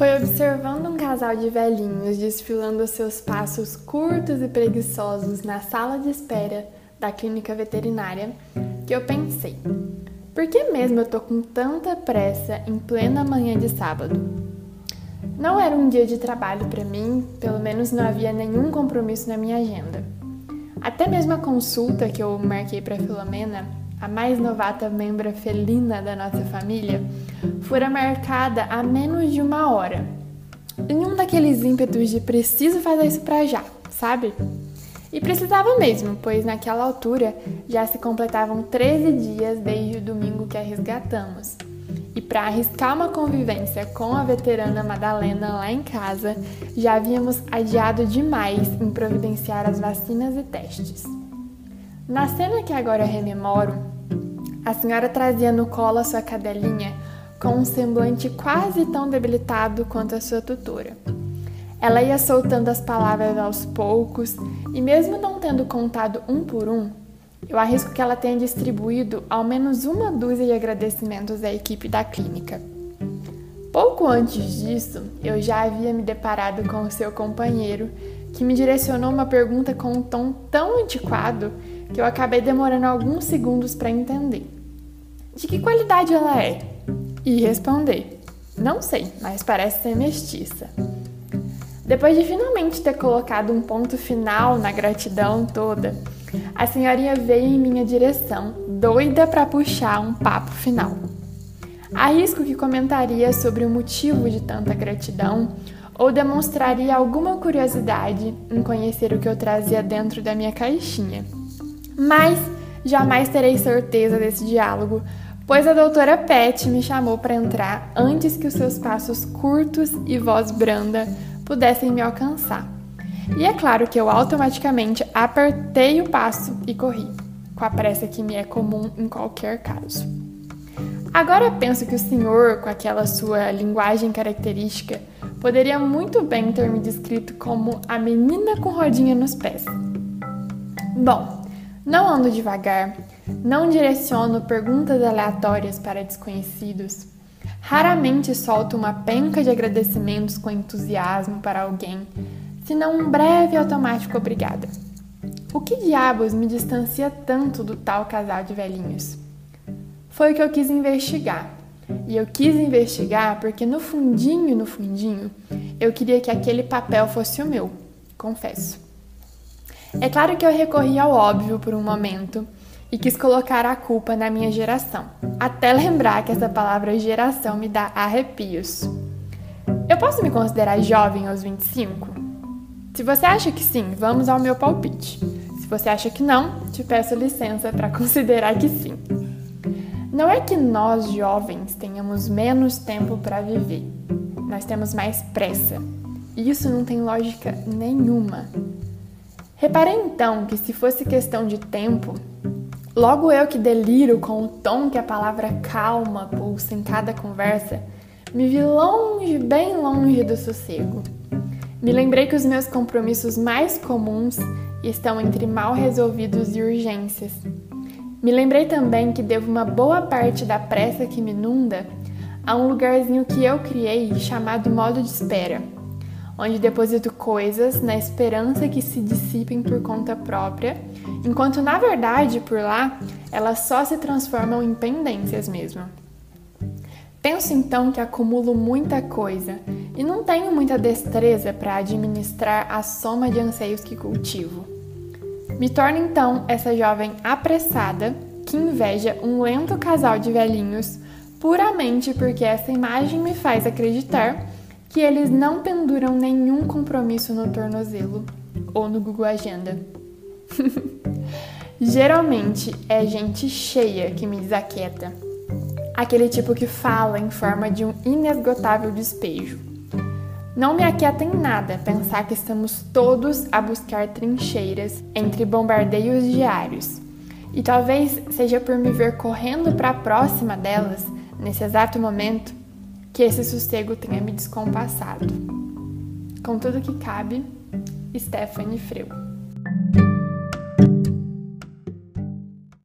Foi observando um casal de velhinhos desfilando seus passos curtos e preguiçosos na sala de espera da clínica veterinária que eu pensei: por que mesmo eu tô com tanta pressa em plena manhã de sábado? Não era um dia de trabalho para mim, pelo menos não havia nenhum compromisso na minha agenda. Até mesmo a consulta que eu marquei para Filomena, a mais novata membra felina da nossa família, fora marcada há menos de uma hora. Em um daqueles ímpetos de preciso fazer isso para já, sabe? E precisava mesmo, pois naquela altura já se completavam 13 dias desde o domingo que a resgatamos. E para arriscar uma convivência com a veterana Madalena lá em casa, já havíamos adiado demais em providenciar as vacinas e testes. Na cena que agora rememoro, a senhora trazia no colo a sua cadelinha com um semblante quase tão debilitado quanto a sua tutora. Ela ia soltando as palavras aos poucos e, mesmo não tendo contado um por um, eu arrisco que ela tenha distribuído ao menos uma dúzia de agradecimentos à equipe da clínica. Pouco antes disso, eu já havia me deparado com o seu companheiro, que me direcionou uma pergunta com um tom tão antiquado que eu acabei demorando alguns segundos para entender. De que qualidade ela é? E responder: Não sei, mas parece ser mestiça. Depois de finalmente ter colocado um ponto final na gratidão toda, a senhorinha veio em minha direção, doida para puxar um papo final. Arrisco que comentaria sobre o motivo de tanta gratidão ou demonstraria alguma curiosidade em conhecer o que eu trazia dentro da minha caixinha. Mas jamais terei certeza desse diálogo, pois a doutora Pet me chamou para entrar antes que os seus passos curtos e voz branda pudessem me alcançar. E é claro que eu automaticamente apertei o passo e corri, com a pressa que me é comum em qualquer caso. Agora penso que o senhor, com aquela sua linguagem característica, poderia muito bem ter me descrito como a menina com rodinha nos pés. Bom, não ando devagar, não direciono perguntas aleatórias para desconhecidos, Raramente solto uma penca de agradecimentos com entusiasmo para alguém, senão um breve automático obrigada. O que diabos me distancia tanto do tal casal de velhinhos? Foi o que eu quis investigar. E eu quis investigar porque no fundinho, no fundinho, eu queria que aquele papel fosse o meu, confesso. É claro que eu recorri ao óbvio por um momento e quis colocar a culpa na minha geração, até lembrar que essa palavra geração me dá arrepios. Eu posso me considerar jovem aos 25? Se você acha que sim, vamos ao meu palpite. Se você acha que não, te peço licença para considerar que sim. Não é que nós jovens tenhamos menos tempo para viver, nós temos mais pressa. Isso não tem lógica nenhuma. Reparei então que, se fosse questão de tempo, Logo eu que deliro com o tom que a palavra calma pulsa em cada conversa, me vi longe, bem longe do sossego. Me lembrei que os meus compromissos mais comuns estão entre mal resolvidos e urgências. Me lembrei também que devo uma boa parte da pressa que me inunda a um lugarzinho que eu criei chamado modo de espera, onde deposito coisas na esperança que se dissipem por conta própria enquanto na verdade por lá elas só se transformam em pendências mesmo. Penso então que acumulo muita coisa e não tenho muita destreza para administrar a soma de anseios que cultivo. Me torno então essa jovem apressada que inveja um lento casal de velhinhos puramente porque essa imagem me faz acreditar que eles não penduram nenhum compromisso no tornozelo ou no Google Agenda. Geralmente é gente cheia que me desaquieta. Aquele tipo que fala em forma de um inesgotável despejo. Não me aquieta em nada pensar que estamos todos a buscar trincheiras entre bombardeios diários. E talvez seja por me ver correndo para a próxima delas, nesse exato momento, que esse sossego tenha me descompassado. Com tudo que cabe, Stephanie Freu.